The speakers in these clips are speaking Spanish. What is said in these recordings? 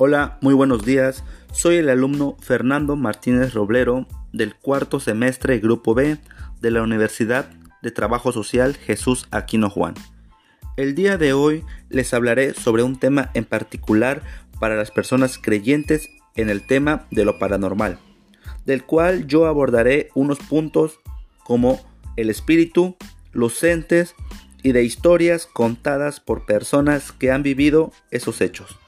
Hola, muy buenos días. Soy el alumno Fernando Martínez Roblero del cuarto semestre Grupo B de la Universidad de Trabajo Social Jesús Aquino Juan. El día de hoy les hablaré sobre un tema en particular para las personas creyentes en el tema de lo paranormal, del cual yo abordaré unos puntos como el espíritu, los entes y de historias contadas por personas que han vivido esos hechos.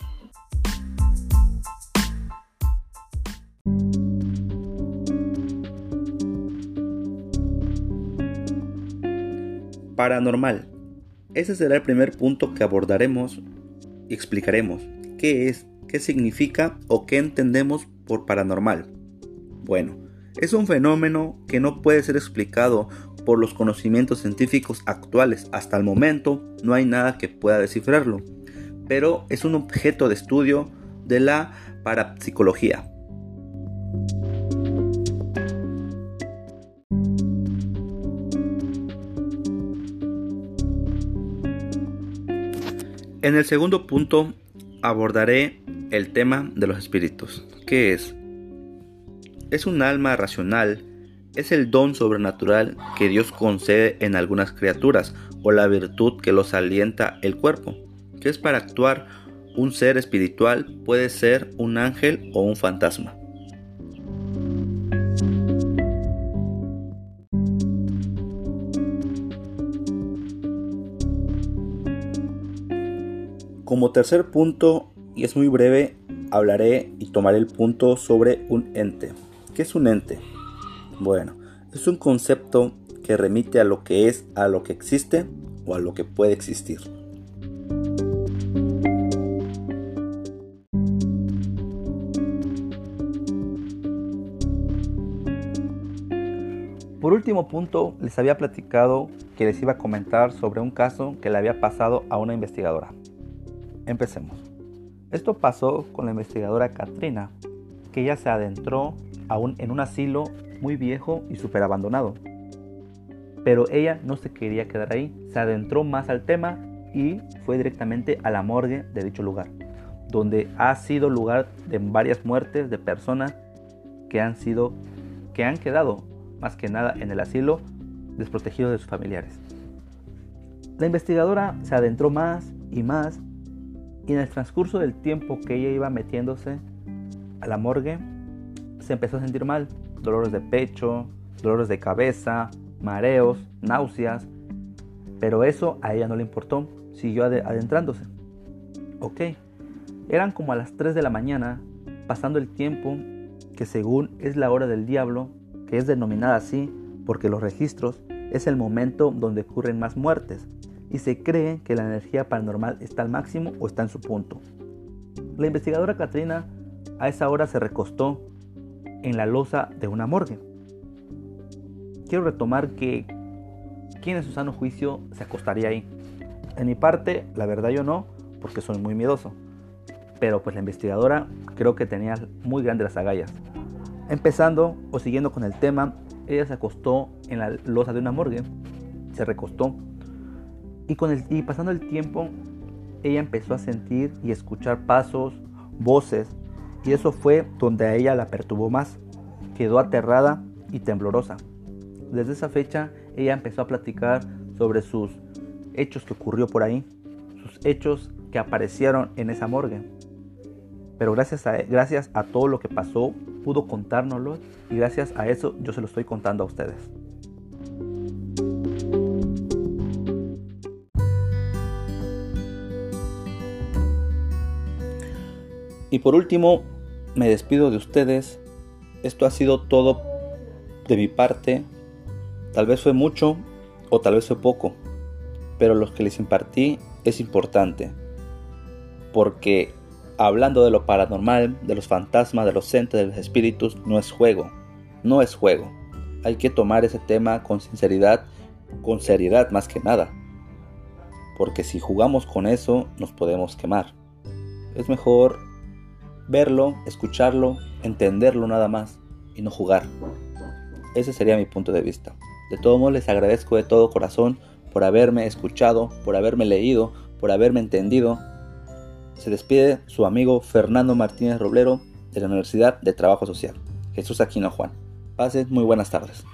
Paranormal. Ese será el primer punto que abordaremos y explicaremos qué es, qué significa o qué entendemos por paranormal. Bueno, es un fenómeno que no puede ser explicado por los conocimientos científicos actuales. Hasta el momento no hay nada que pueda descifrarlo, pero es un objeto de estudio de la parapsicología. En el segundo punto abordaré el tema de los espíritus. ¿Qué es? Es un alma racional, es el don sobrenatural que Dios concede en algunas criaturas o la virtud que los alienta el cuerpo, que es para actuar un ser espiritual puede ser un ángel o un fantasma. Como tercer punto, y es muy breve, hablaré y tomaré el punto sobre un ente. ¿Qué es un ente? Bueno, es un concepto que remite a lo que es, a lo que existe o a lo que puede existir. Por último punto, les había platicado que les iba a comentar sobre un caso que le había pasado a una investigadora. Empecemos. Esto pasó con la investigadora Katrina, que ella se adentró aún en un asilo muy viejo y súper abandonado. Pero ella no se quería quedar ahí, se adentró más al tema y fue directamente a la morgue de dicho lugar, donde ha sido lugar de varias muertes de personas que han sido que han quedado más que nada en el asilo desprotegidos de sus familiares. La investigadora se adentró más y más y en el transcurso del tiempo que ella iba metiéndose a la morgue, se empezó a sentir mal. Dolores de pecho, dolores de cabeza, mareos, náuseas. Pero eso a ella no le importó. Siguió adentrándose. Ok. Eran como a las 3 de la mañana, pasando el tiempo que según es la hora del diablo, que es denominada así porque los registros es el momento donde ocurren más muertes y se cree que la energía paranormal está al máximo o está en su punto. La investigadora Katrina a esa hora se recostó en la losa de una morgue. Quiero retomar que ¿quién en su sano juicio se acostaría ahí? En mi parte, la verdad yo no, porque soy muy miedoso. Pero pues la investigadora creo que tenía muy grandes las agallas. Empezando o siguiendo con el tema, ella se acostó en la losa de una morgue, se recostó y, pasando el tiempo, ella empezó a sentir y escuchar pasos, voces, y eso fue donde a ella la perturbó más. Quedó aterrada y temblorosa. Desde esa fecha, ella empezó a platicar sobre sus hechos que ocurrió por ahí, sus hechos que aparecieron en esa morgue. Pero gracias a, gracias a todo lo que pasó, pudo contárnoslo y gracias a eso yo se lo estoy contando a ustedes. Y por último, me despido de ustedes. Esto ha sido todo de mi parte. Tal vez fue mucho o tal vez fue poco, pero lo que les impartí es importante. Porque hablando de lo paranormal, de los fantasmas, de los entes, de los espíritus, no es juego. No es juego. Hay que tomar ese tema con sinceridad, con seriedad más que nada. Porque si jugamos con eso, nos podemos quemar. Es mejor verlo, escucharlo, entenderlo nada más y no jugar. Ese sería mi punto de vista. De todos modos les agradezco de todo corazón por haberme escuchado, por haberme leído, por haberme entendido Se despide su amigo Fernando Martínez Roblero de la Universidad de Trabajo Social. Jesús Aquino Juan. Pasen muy buenas tardes.